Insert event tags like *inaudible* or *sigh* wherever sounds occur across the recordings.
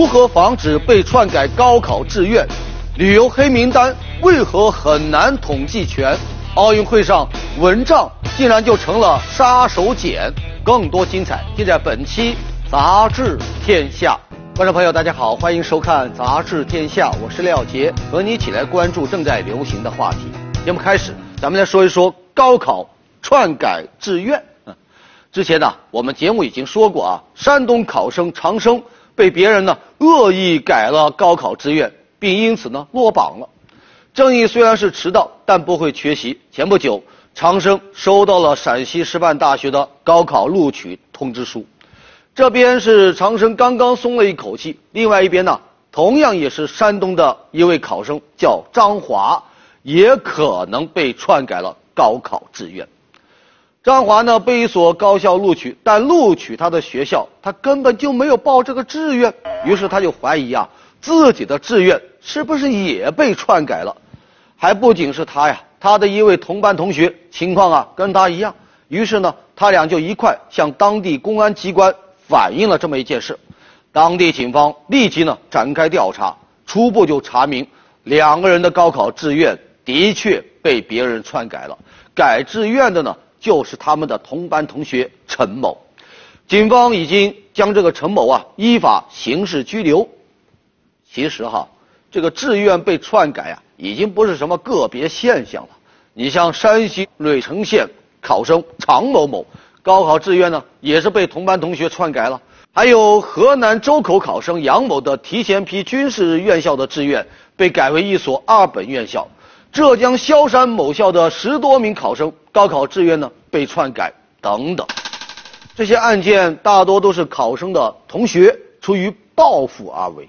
如何防止被篡改高考志愿？旅游黑名单为何很难统计全？奥运会上蚊帐竟然就成了杀手锏？更多精彩。尽在本期《杂志天下》。观众朋友，大家好，欢迎收看《杂志天下》，我是廖杰，和你一起来关注正在流行的话题。节目开始，咱们来说一说高考篡改志愿。之前呢，我们节目已经说过啊，山东考生长生被别人呢恶意改了高考志愿，并因此呢落榜了。正义虽然是迟到，但不会缺席。前不久，长生收到了陕西师范大学的高考录取通知书。这边是长生刚刚松了一口气，另外一边呢，同样也是山东的一位考生，叫张华，也可能被篡改了高考志愿。张华呢被一所高校录取，但录取他的学校他根本就没有报这个志愿，于是他就怀疑啊自己的志愿是不是也被篡改了？还不仅是他呀，他的一位同班同学情况啊跟他一样，于是呢他俩就一块向当地公安机关反映了这么一件事，当地警方立即呢展开调查，初步就查明两个人的高考志愿的确被别人篡改了，改志愿的呢。就是他们的同班同学陈某，警方已经将这个陈某啊依法刑事拘留。其实哈，这个志愿被篡改啊，已经不是什么个别现象了。你像山西芮城县考生常某某，高考志愿呢也是被同班同学篡改了；还有河南周口考生杨某的提前批军事院校的志愿被改为一所二本院校。浙江萧山某校的十多名考生高考志愿呢被篡改等等，这些案件大多都是考生的同学出于报复而为。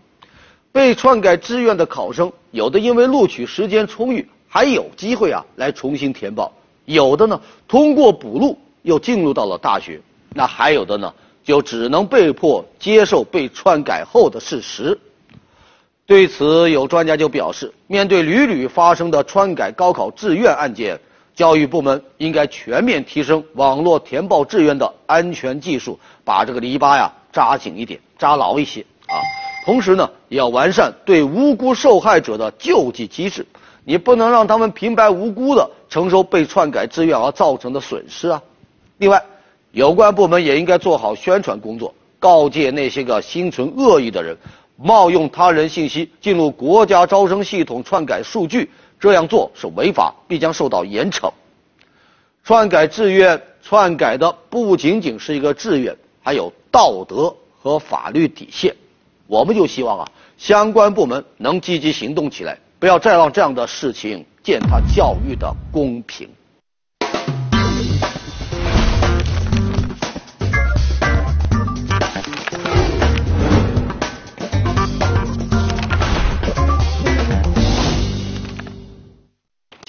被篡改志愿的考生，有的因为录取时间充裕，还有机会啊来重新填报；有的呢通过补录又进入到了大学，那还有的呢就只能被迫接受被篡改后的事实。对此，有专家就表示，面对屡屡发生的篡改高考志愿案件，教育部门应该全面提升网络填报志愿的安全技术，把这个篱笆呀扎紧一点，扎牢一些啊。同时呢，也要完善对无辜受害者的救济机制，你不能让他们平白无故的承受被篡改志愿而造成的损失啊。另外，有关部门也应该做好宣传工作，告诫那些个心存恶意的人。冒用他人信息进入国家招生系统篡改数据，这样做是违法，必将受到严惩。篡改志愿，篡改的不仅仅是一个志愿，还有道德和法律底线。我们就希望啊，相关部门能积极行动起来，不要再让这样的事情践踏教育的公平。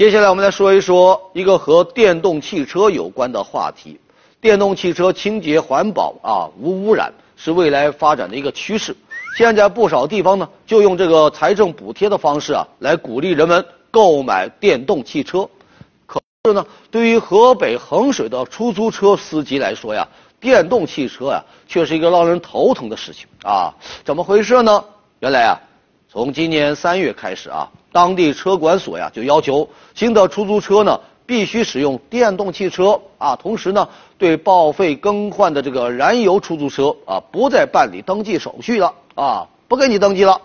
接下来我们来说一说一个和电动汽车有关的话题。电动汽车清洁环保啊，无污染是未来发展的一个趋势。现在不少地方呢，就用这个财政补贴的方式啊，来鼓励人们购买电动汽车。可是呢，对于河北衡水的出租车司机来说呀，电动汽车呀，却是一个让人头疼的事情啊。怎么回事呢？原来啊，从今年三月开始啊。当地车管所呀，就要求新的出租车呢必须使用电动汽车啊，同时呢，对报废更换的这个燃油出租车啊，不再办理登记手续了啊，不给你登记了。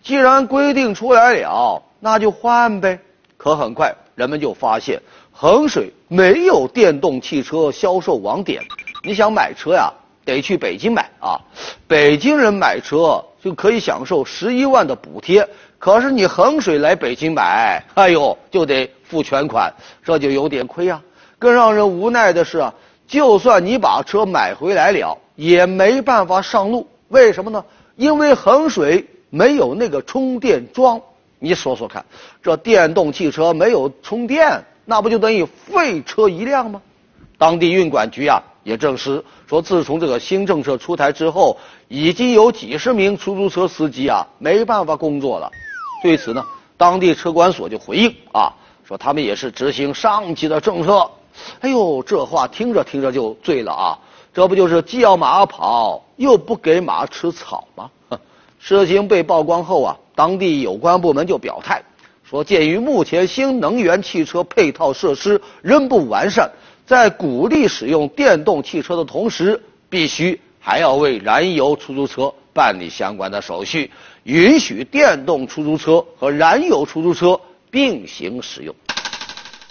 既然规定出来了，那就换呗。可很快，人们就发现衡水没有电动汽车销售网点，你想买车呀，得去北京买啊。北京人买车就可以享受十一万的补贴。可是你衡水来北京买，哎呦，就得付全款，这就有点亏啊。更让人无奈的是啊，就算你把车买回来了，也没办法上路。为什么呢？因为衡水没有那个充电桩。你说说看，这电动汽车没有充电，那不就等于废车一辆吗？当地运管局啊也证实说，自从这个新政策出台之后，已经有几十名出租车司机啊没办法工作了。对此呢，当地车管所就回应啊，说他们也是执行上级的政策。哎呦，这话听着听着就醉了啊！这不就是既要马跑，又不给马吃草吗？*laughs* 事情被曝光后啊，当地有关部门就表态说，鉴于目前新能源汽车配套设施仍不完善，在鼓励使用电动汽车的同时，必须还要为燃油出租车办理相关的手续，允许电动出租车和燃油出租车并行使用。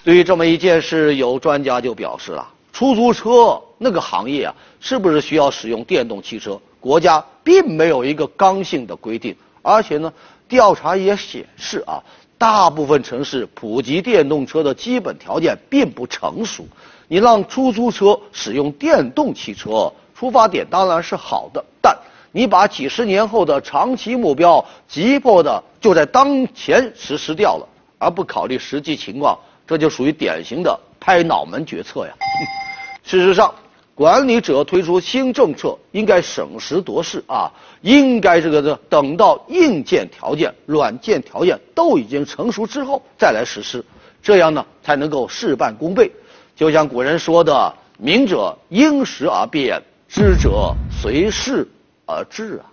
对于这么一件事，有专家就表示了，出租车那个行业啊，是不是需要使用电动汽车？国家并没有一个刚性的规定，而且呢，调查也显示啊，大部分城市普及电动车的基本条件并不成熟。你让出租车使用电动汽车，出发点当然是好的，但你把几十年后的长期目标急迫的就在当前实施掉了，而不考虑实际情况。这就属于典型的拍脑门决策呀！*laughs* 事实上，管理者推出新政策应该审时度势啊，应该这个的等到硬件条件、软件条件都已经成熟之后再来实施，这样呢才能够事半功倍。就像古人说的：“明者因时而变，知者随事而治啊。”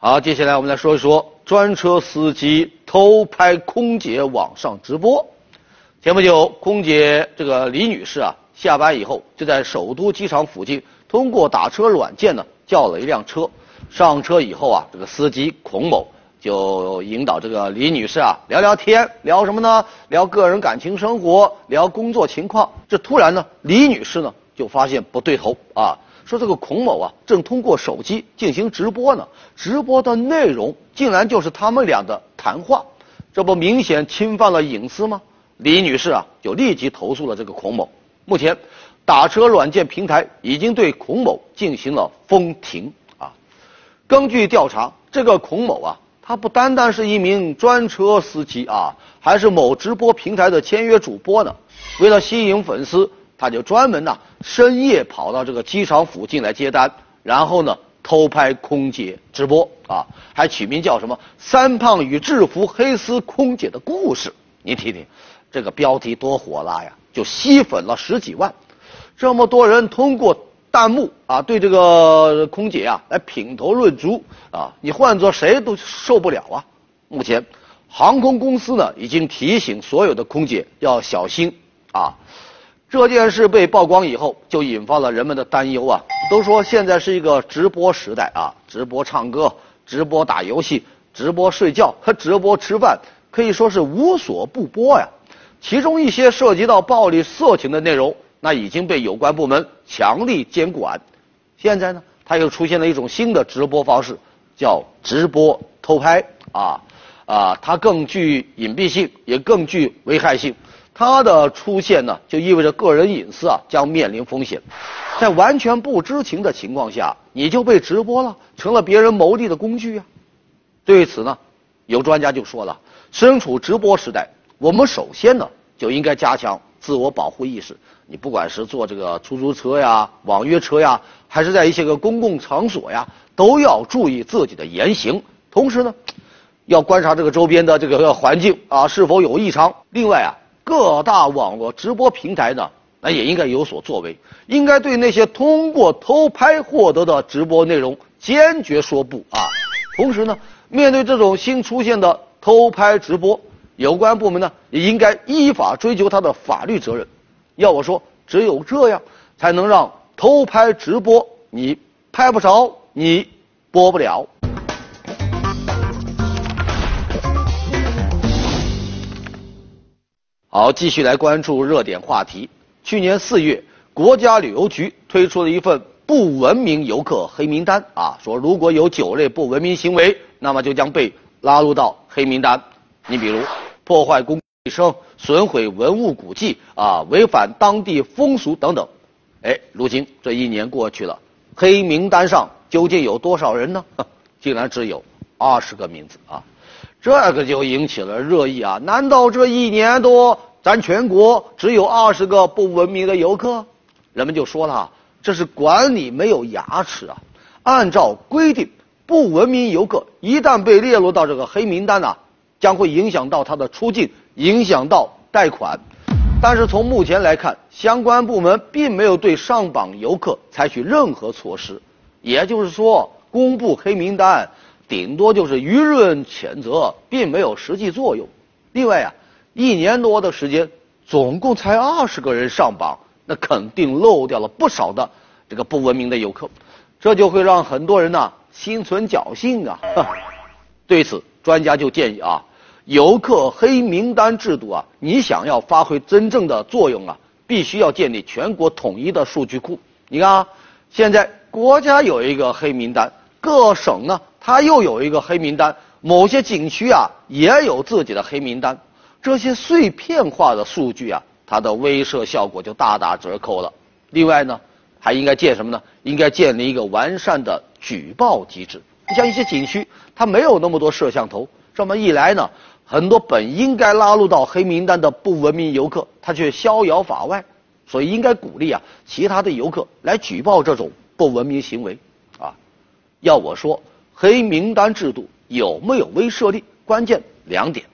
好，接下来我们来说一说专车司机偷拍空姐网上直播。前不久，空姐这个李女士啊，下班以后就在首都机场附近通过打车软件呢叫了一辆车。上车以后啊，这个司机孔某就引导这个李女士啊聊聊天，聊什么呢？聊个人感情生活，聊工作情况。这突然呢，李女士呢就发现不对头啊。说这个孔某啊，正通过手机进行直播呢，直播的内容竟然就是他们俩的谈话，这不明显侵犯了隐私吗？李女士啊，就立即投诉了这个孔某。目前，打车软件平台已经对孔某进行了封停啊。根据调查，这个孔某啊，他不单单是一名专车司机啊，还是某直播平台的签约主播呢。为了吸引粉丝。他就专门呐深夜跑到这个机场附近来接单，然后呢偷拍空姐直播啊，还取名叫什么“三胖与制服黑丝空姐的故事”。你听听，这个标题多火辣呀，就吸粉了十几万。这么多人通过弹幕啊对这个空姐啊来品头论足啊，你换做谁都受不了啊。目前，航空公司呢已经提醒所有的空姐要小心啊。这件事被曝光以后，就引发了人们的担忧啊！都说现在是一个直播时代啊，直播唱歌、直播打游戏、直播睡觉和 *laughs* 直播吃饭，可以说是无所不播呀。其中一些涉及到暴力、色情的内容，那已经被有关部门强力监管。现在呢，它又出现了一种新的直播方式，叫直播偷拍啊啊！它更具隐蔽性，也更具危害性。它的出现呢，就意味着个人隐私啊将面临风险，在完全不知情的情况下，你就被直播了，成了别人牟利的工具啊。对此呢，有专家就说了，身处直播时代，我们首先呢就应该加强自我保护意识。你不管是坐这个出租车呀、网约车呀，还是在一些个公共场所呀，都要注意自己的言行。同时呢，要观察这个周边的这个环境啊是否有异常。另外啊。各大网络直播平台呢，那也应该有所作为，应该对那些通过偷拍获得的直播内容坚决说不啊！同时呢，面对这种新出现的偷拍直播，有关部门呢也应该依法追究他的法律责任。要我说，只有这样，才能让偷拍直播你拍不着，你播不了。好，继续来关注热点话题。去年四月，国家旅游局推出了一份不文明游客黑名单啊，说如果有九类不文明行为，那么就将被拉入到黑名单。你比如破坏公共卫生、损毁文物古迹啊、违反当地风俗等等。哎，如今这一年过去了，黑名单上究竟有多少人呢？*laughs* 竟然只有二十个名字啊！这个就引起了热议啊！难道这一年多，咱全国只有二十个不文明的游客？人们就说了，这是管理没有牙齿啊！按照规定，不文明游客一旦被列入到这个黑名单呢，将会影响到他的出境，影响到贷款。但是从目前来看，相关部门并没有对上榜游客采取任何措施，也就是说，公布黑名单，顶多就是舆论谴责，并没有实际作用。另外啊，一年多的时间，总共才二十个人上榜，那肯定漏掉了不少的这个不文明的游客，这就会让很多人呢心存侥幸啊。*laughs* 对此，专家就建议啊。游客黑名单制度啊，你想要发挥真正的作用啊，必须要建立全国统一的数据库。你看啊，现在国家有一个黑名单，各省呢它又有一个黑名单，某些景区啊也有自己的黑名单，这些碎片化的数据啊，它的威慑效果就大打折扣了。另外呢，还应该建什么呢？应该建立一个完善的举报机制。你像一些景区，它没有那么多摄像头，这么一来呢？很多本应该拉入到黑名单的不文明游客，他却逍遥法外，所以应该鼓励啊其他的游客来举报这种不文明行为，啊，要我说，黑名单制度有没有威慑力？关键两点，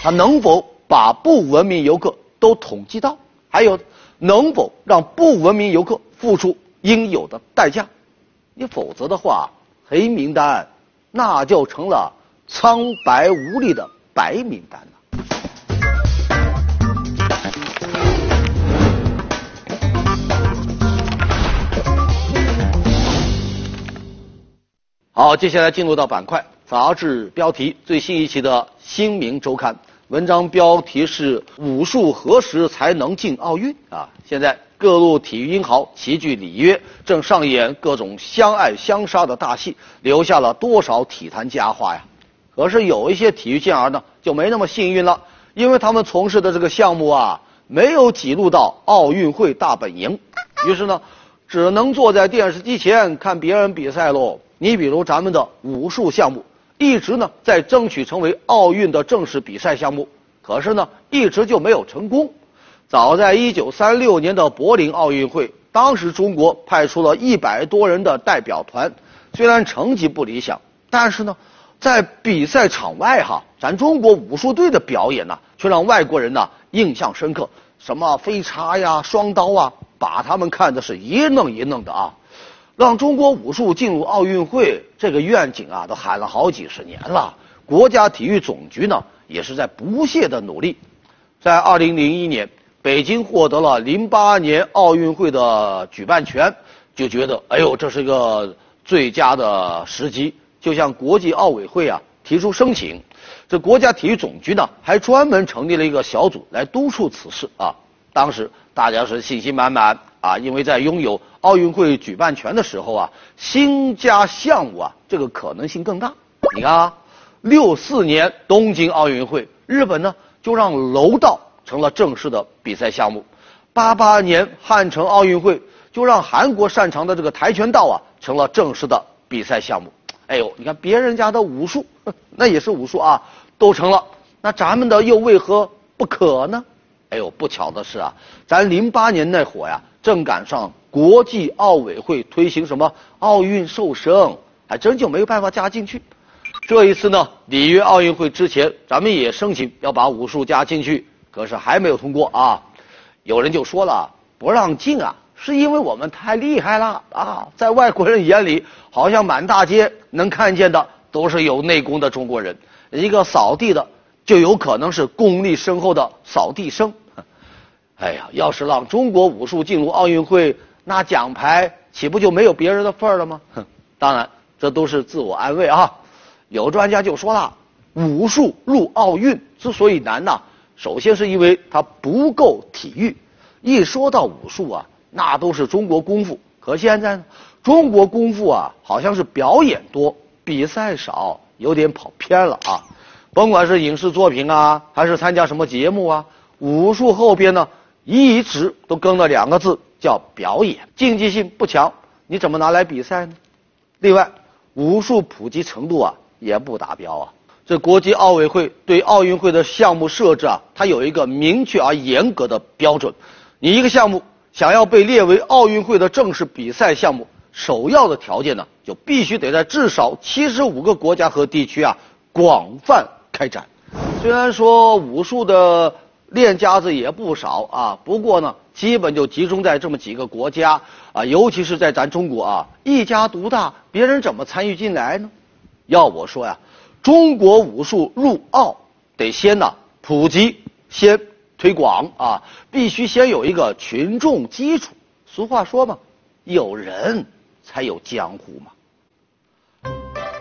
它能否把不文明游客都统计到？还有，能否让不文明游客付出应有的代价？你否则的话，黑名单那就成了苍白无力的。白名单了。好，接下来进入到板块杂志标题，最新一期的《新民周刊》文章标题是“武术何时才能进奥运”啊！现在各路体育英豪齐聚里约，正上演各种相爱相杀的大戏，留下了多少体坛佳话呀！可是有一些体育健儿呢，就没那么幸运了，因为他们从事的这个项目啊，没有挤入到奥运会大本营，于是呢，只能坐在电视机前看别人比赛喽。你比如咱们的武术项目，一直呢在争取成为奥运的正式比赛项目，可是呢，一直就没有成功。早在一九三六年的柏林奥运会，当时中国派出了一百多人的代表团，虽然成绩不理想，但是呢。在比赛场外哈，咱中国武术队的表演呢，却让外国人呢印象深刻。什么飞叉呀、双刀啊，把他们看的是一愣一愣的啊。让中国武术进入奥运会这个愿景啊，都喊了好几十年了。国家体育总局呢，也是在不懈的努力。在二零零一年，北京获得了零八年奥运会的举办权，就觉得哎呦，这是一个最佳的时机。就向国际奥委会啊提出申请，这国家体育总局呢还专门成立了一个小组来督促此事啊。当时大家是信心满满啊，因为在拥有奥运会举办权的时候啊，新加项目啊这个可能性更大。你看啊，六四年东京奥运会，日本呢就让柔道成了正式的比赛项目；八八年汉城奥运会就让韩国擅长的这个跆拳道啊成了正式的比赛项目。哎呦，你看别人家的武术，*laughs* 那也是武术啊，都成了，那咱们的又为何不可呢？哎呦，不巧的是啊，咱零八年那会儿呀，正赶上国际奥委会推行什么奥运瘦身，还真就没有办法加进去。这一次呢，里约奥运会之前，咱们也申请要把武术加进去，可是还没有通过啊。有人就说了，不让进啊。是因为我们太厉害了啊，在外国人眼里，好像满大街能看见的都是有内功的中国人，一个扫地的就有可能是功力深厚的扫地僧。哎呀，要是让中国武术进入奥运会，那奖牌岂不就没有别人的份儿了吗？哼，当然，这都是自我安慰啊。有专家就说了，武术入奥运之所以难呐，首先是因为它不够体育。一说到武术啊。那都是中国功夫，可现在呢，中国功夫啊，好像是表演多，比赛少，有点跑偏了啊。甭管是影视作品啊，还是参加什么节目啊，武术后边呢，一直都跟了两个字，叫表演，竞技性不强，你怎么拿来比赛呢？另外，武术普及程度啊，也不达标啊。这国际奥委会对奥运会的项目设置啊，它有一个明确而严格的标准，你一个项目。想要被列为奥运会的正式比赛项目，首要的条件呢，就必须得在至少七十五个国家和地区啊广泛开展。虽然说武术的练家子也不少啊，不过呢，基本就集中在这么几个国家啊，尤其是在咱中国啊，一家独大，别人怎么参与进来呢？要我说呀，中国武术入奥得先呢普及，先推广啊，必须先有一个群众基础。俗话说嘛，有人才有江湖嘛。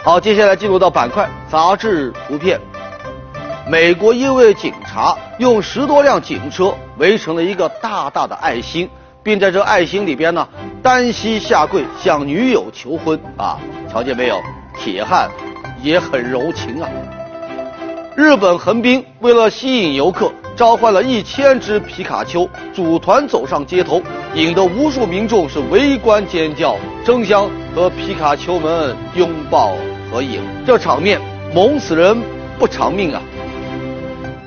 好，接下来进入到板块杂志图片。美国一位警察用十多辆警车围成了一个大大的爱心，并在这爱心里边呢单膝下跪向女友求婚啊！瞧见没有，铁汉也很柔情啊。日本横滨为了吸引游客，召唤了一千只皮卡丘组团走上街头，引得无数民众是围观尖叫，争相和皮卡丘们拥抱合影。这场面萌死人不偿命啊！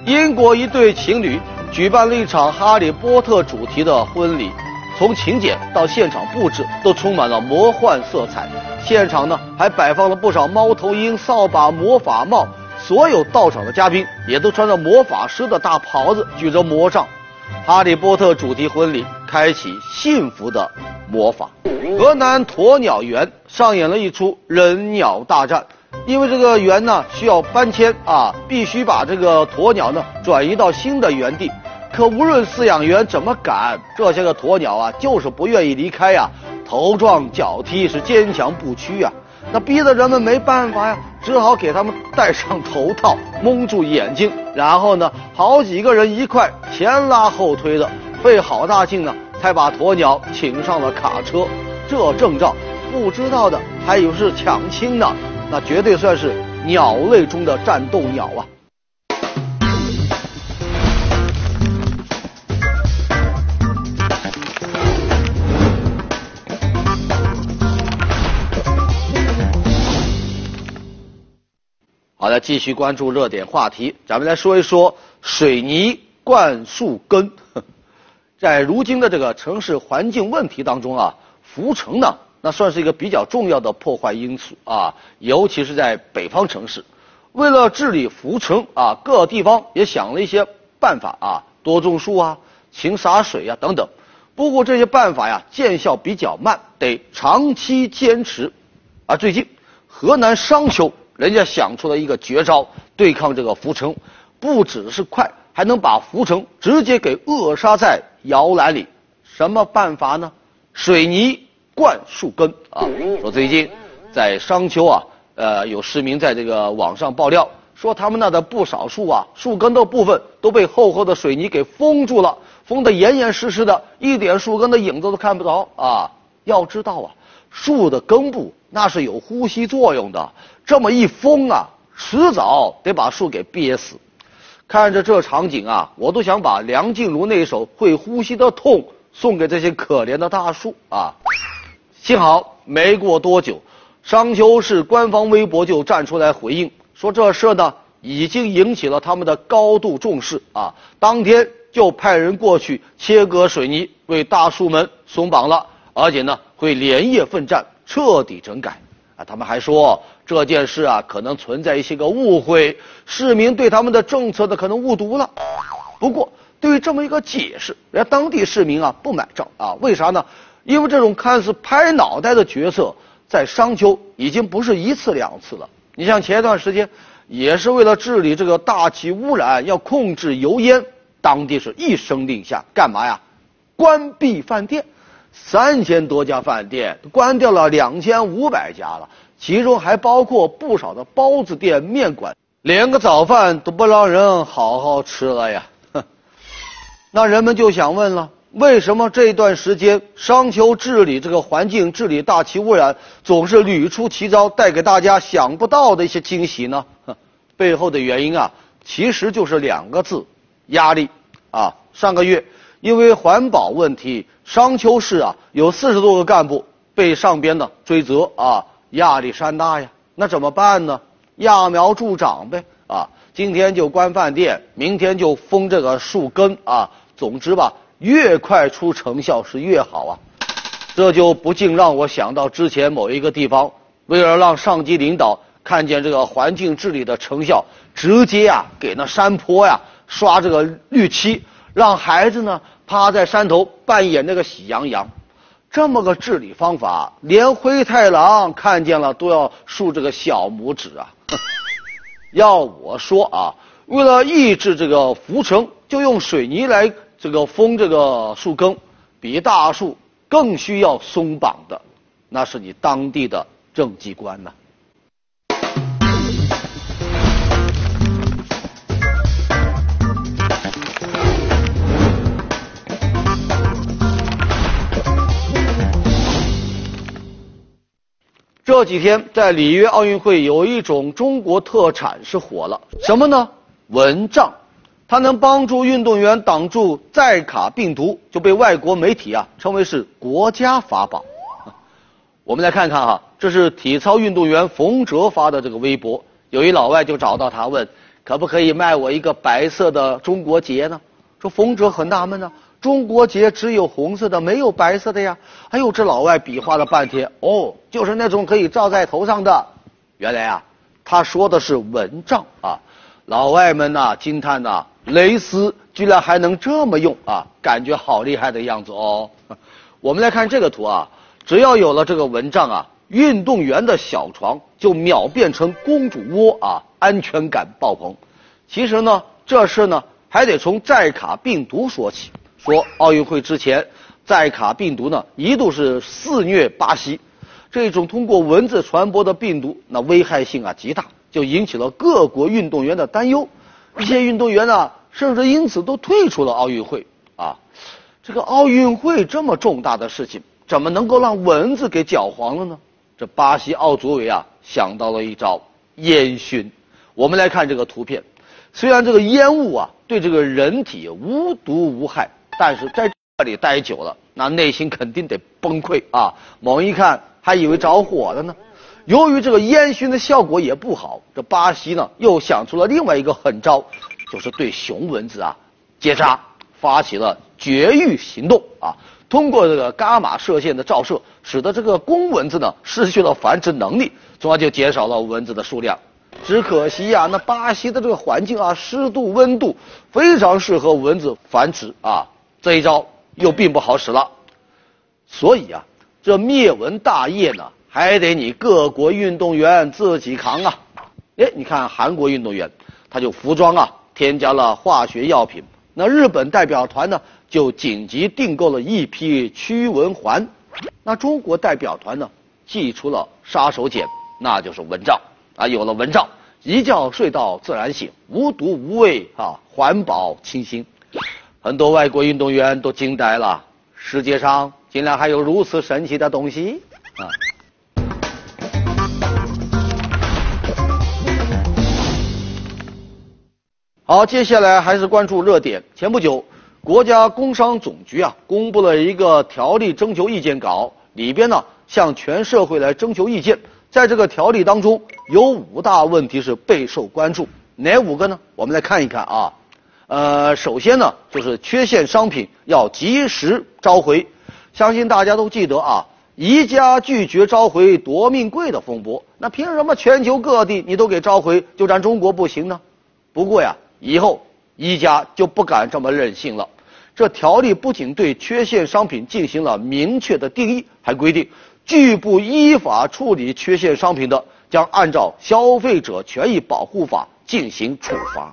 英国一对情侣举办了一场哈利波特主题的婚礼，从请柬到现场布置都充满了魔幻色彩。现场呢还摆放了不少猫头鹰、扫把、魔法帽，所有到场的嘉宾也都穿着魔法师的大袍子，举着魔杖。哈利波特主题婚礼开启幸福的魔法。河南鸵鸟园上演了一出人鸟大战。因为这个园呢需要搬迁啊，必须把这个鸵鸟呢转移到新的园地。可无论饲养员怎么赶，这些个鸵鸟啊就是不愿意离开呀，头撞脚踢是坚强不屈啊。那逼得人们没办法呀，只好给他们戴上头套，蒙住眼睛，然后呢好几个人一块前拉后推的，费好大劲呢才把鸵鸟请上了卡车。这阵仗不知道的还以为是抢亲呢。那绝对算是鸟类中的战斗鸟啊！好的，继续关注热点话题，咱们来说一说水泥灌树根。*laughs* 在如今的这个城市环境问题当中啊，浮城呢？那算是一个比较重要的破坏因素啊，尤其是在北方城市。为了治理浮城啊，各地方也想了一些办法啊，多种树啊，勤洒水呀等等。不过这些办法呀，见效比较慢，得长期坚持。而最近，河南商丘人家想出了一个绝招，对抗这个浮城，不只是快，还能把浮城直接给扼杀在摇篮里。什么办法呢？水泥。灌树根啊！说最近在商丘啊，呃，有市民在这个网上爆料，说他们那的不少树啊，树根的部分都被厚厚的水泥给封住了，封得严严实实的，一点树根的影子都看不着啊！要知道啊，树的根部那是有呼吸作用的，这么一封啊，迟早得把树给憋死。看着这场景啊，我都想把梁静茹那首《会呼吸的痛》送给这些可怜的大树啊！幸好没过多久，商丘市官方微博就站出来回应，说这事呢已经引起了他们的高度重视啊，当天就派人过去切割水泥，为大树们松绑了，而且呢会连夜奋战，彻底整改。啊，他们还说这件事啊可能存在一些个误会，市民对他们的政策的可能误读了。不过对于这么一个解释，人家当地市民啊不买账啊，为啥呢？因为这种看似拍脑袋的决策，在商丘已经不是一次两次了。你像前一段时间，也是为了治理这个大气污染，要控制油烟，当地是一声令下，干嘛呀？关闭饭店，三千多家饭店关掉了两千五百家了，其中还包括不少的包子店、面馆，连个早饭都不让人好好吃了呀！哼，*laughs* 那人们就想问了。为什么这段时间商丘治理这个环境、治理大气污染，总是屡出奇招，带给大家想不到的一些惊喜呢？*laughs* 背后的原因啊，其实就是两个字：压力。啊，上个月因为环保问题，商丘市啊有四十多个干部被上边呢追责啊，压力山大呀。那怎么办呢？揠苗助长呗。啊，今天就关饭店，明天就封这个树根啊。总之吧。越快出成效是越好啊，这就不禁让我想到之前某一个地方，为了让上级领导看见这个环境治理的成效，直接啊给那山坡呀刷这个绿漆，让孩子呢趴在山头扮演那个喜羊羊。这么个治理方法，连灰太狼看见了都要竖这个小拇指啊！*laughs* 要我说啊，为了抑制这个浮尘，就用水泥来这个封这个树根，比大树更需要松绑的，那是你当地的政绩官呐。这几天在里约奥运会有一种中国特产是火了，什么呢？蚊帐，它能帮助运动员挡住载卡病毒，就被外国媒体啊称为是国家法宝。*laughs* 我们来看看哈，这是体操运动员冯喆发的这个微博，有一老外就找到他问，可不可以卖我一个白色的中国结呢？说冯喆很纳闷呢。中国结只有红色的，没有白色的呀！哎呦，这老外比划了半天，哦，就是那种可以罩在头上的。原来啊，他说的是蚊帐啊！老外们呐惊叹呐，蕾丝居然还能这么用啊，感觉好厉害的样子哦。*laughs* 我们来看这个图啊，只要有了这个蚊帐啊，运动员的小床就秒变成公主窝啊，安全感爆棚。其实呢，这事呢还得从寨卡病毒说起。说奥运会之前，寨卡病毒呢一度是肆虐巴西，这种通过蚊子传播的病毒，那危害性啊极大，就引起了各国运动员的担忧。一些运动员呢，甚至因此都退出了奥运会。啊，这个奥运会这么重大的事情，怎么能够让蚊子给搅黄了呢？这巴西奥组委啊想到了一招烟熏。我们来看这个图片，虽然这个烟雾啊对这个人体无毒无害。但是在这里待久了，那内心肯定得崩溃啊！猛一看，还以为着火了呢。由于这个烟熏的效果也不好，这巴西呢又想出了另外一个狠招，就是对雄蚊子啊结扎，发起了绝育行动啊！通过这个伽马射线的照射，使得这个公蚊子呢失去了繁殖能力，从而就减少了蚊子的数量。只可惜呀，那巴西的这个环境啊，湿度、温度非常适合蚊子繁殖啊。这一招又并不好使了，所以啊，这灭蚊大业呢，还得你各国运动员自己扛啊！哎，你看韩国运动员，他就服装啊添加了化学药品；那日本代表团呢，就紧急订购了一批驱蚊环；那中国代表团呢，寄出了杀手锏，那就是蚊帐啊！有了蚊帐，一觉睡到自然醒，无毒无味啊，环保清新。很多外国运动员都惊呆了，世界上竟然还有如此神奇的东西啊！好，接下来还是关注热点。前不久，国家工商总局啊公布了一个条例征求意见稿，里边呢向全社会来征求意见。在这个条例当中，有五大问题是备受关注，哪五个呢？我们来看一看啊。呃，首先呢，就是缺陷商品要及时召回。相信大家都记得啊，宜家拒绝召回夺命柜的风波。那凭什么全球各地你都给召回，就咱中国不行呢？不过呀，以后宜家就不敢这么任性了。这条例不仅对缺陷商品进行了明确的定义，还规定，拒不依法处理缺陷商品的，将按照《消费者权益保护法》进行处罚。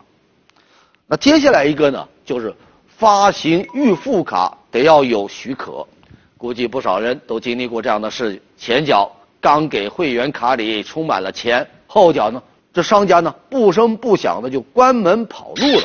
那接下来一个呢，就是发行预付卡得要有许可，估计不少人都经历过这样的事情：前脚刚给会员卡里充满了钱，后脚呢，这商家呢不声不响的就关门跑路了。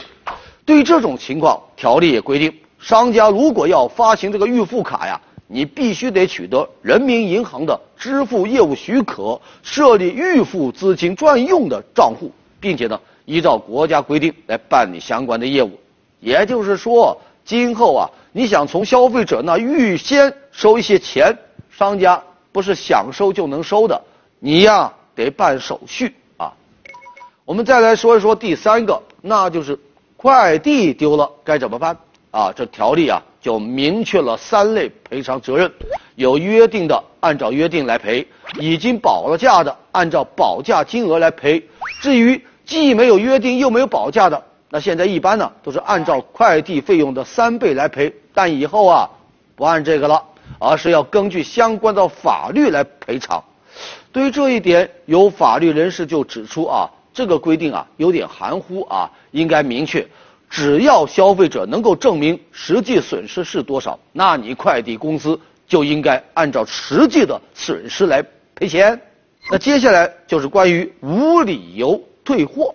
对于这种情况，条例也规定，商家如果要发行这个预付卡呀，你必须得取得人民银行的支付业务许可，设立预付资金专用的账户，并且呢。依照国家规定来办理相关的业务，也就是说，今后啊，你想从消费者那预先收一些钱，商家不是想收就能收的，你呀得办手续啊。我们再来说一说第三个，那就是快递丢了该怎么办啊？这条例啊就明确了三类赔偿责任，有约定的按照约定来赔，已经保了价的按照保价金额来赔。至于既没有约定又没有保价的，那现在一般呢都是按照快递费用的三倍来赔。但以后啊，不按这个了，而是要根据相关的法律来赔偿。对于这一点，有法律人士就指出啊，这个规定啊有点含糊啊，应该明确。只要消费者能够证明实际损失是多少，那你快递公司就应该按照实际的损失来赔钱。那接下来就是关于无理由退货。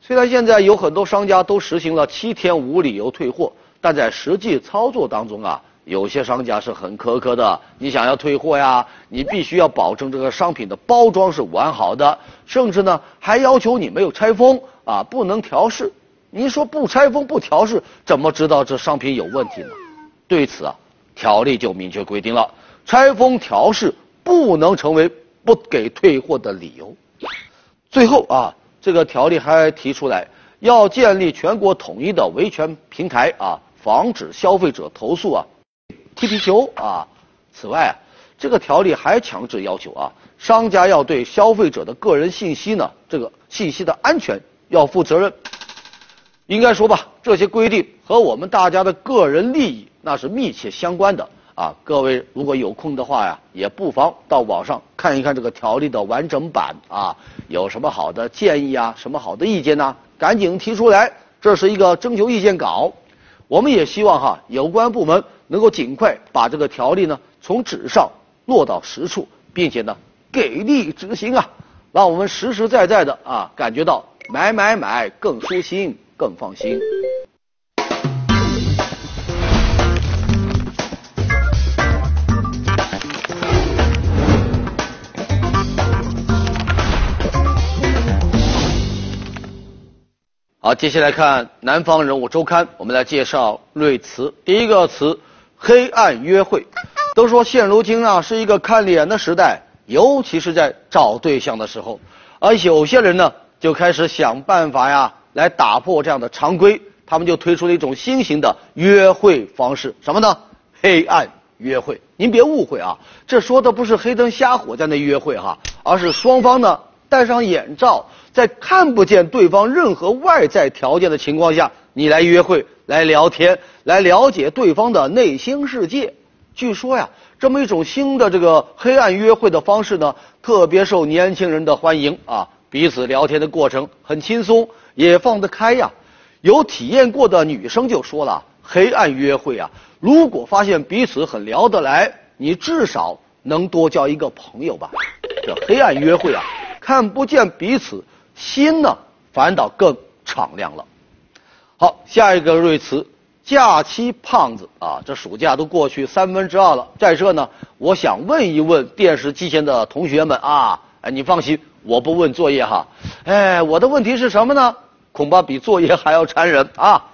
虽然现在有很多商家都实行了七天无理由退货，但在实际操作当中啊，有些商家是很苛刻的。你想要退货呀，你必须要保证这个商品的包装是完好的，甚至呢还要求你没有拆封啊，不能调试。你说不拆封不调试，怎么知道这商品有问题呢？对此啊，条例就明确规定了，拆封调试不能成为不给退货的理由。最后啊，这个条例还提出来，要建立全国统一的维权平台啊，防止消费者投诉啊、踢皮球啊。此外啊，这个条例还强制要求啊，商家要对消费者的个人信息呢，这个信息的安全要负责任。应该说吧，这些规定和我们大家的个人利益那是密切相关的啊！各位如果有空的话呀，也不妨到网上看一看这个条例的完整版啊，有什么好的建议啊，什么好的意见呢？赶紧提出来，这是一个征求意见稿。我们也希望哈，有关部门能够尽快把这个条例呢从纸上落到实处，并且呢给力执行啊，让我们实实在在的啊感觉到买买买更舒心。更放心。好，接下来看《南方人物周刊》，我们来介绍瑞词。第一个词“黑暗约会”。都说现如今啊是一个看脸的时代，尤其是在找对象的时候，而有些人呢就开始想办法呀。来打破这样的常规，他们就推出了一种新型的约会方式，什么呢？黑暗约会。您别误会啊，这说的不是黑灯瞎火在那约会哈，而是双方呢戴上眼罩，在看不见对方任何外在条件的情况下，你来约会、来聊天、来了解对方的内心世界。据说呀，这么一种新的这个黑暗约会的方式呢，特别受年轻人的欢迎啊，彼此聊天的过程很轻松。也放得开呀，有体验过的女生就说了：“黑暗约会啊，如果发现彼此很聊得来，你至少能多交一个朋友吧。这黑暗约会啊，看不见彼此，心呢反倒更敞亮了。”好，下一个瑞词，假期胖子啊，这暑假都过去三分之二了，在这呢，我想问一问电视机前的同学们啊，哎，你放心。我不问作业哈，哎，我的问题是什么呢？恐怕比作业还要残忍啊！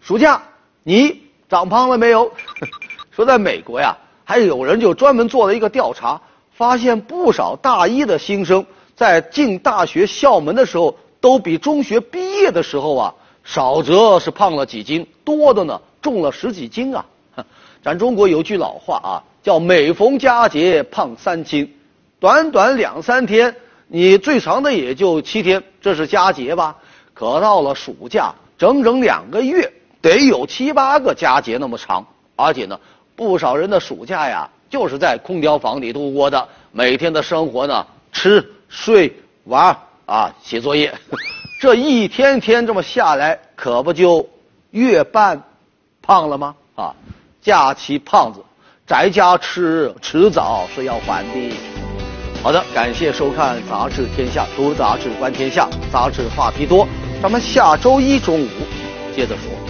暑假你长胖了没有？*laughs* 说在美国呀，还有人就专门做了一个调查，发现不少大一的新生在进大学校门的时候，都比中学毕业的时候啊，少则是胖了几斤，多的呢重了十几斤啊！*laughs* 咱中国有句老话啊，叫每逢佳节胖三斤，短短两三天。你最长的也就七天，这是佳节吧？可到了暑假，整整两个月，得有七八个佳节那么长。而且呢，不少人的暑假呀，就是在空调房里度过的，每天的生活呢，吃睡玩啊，写作业，*laughs* 这一天天这么下来，可不就越办胖了吗？啊，假期胖子，宅家吃，迟早是要还的。好的，感谢收看《杂志天下》，读杂志观天下，杂志话题多。咱们下周一中午接着说。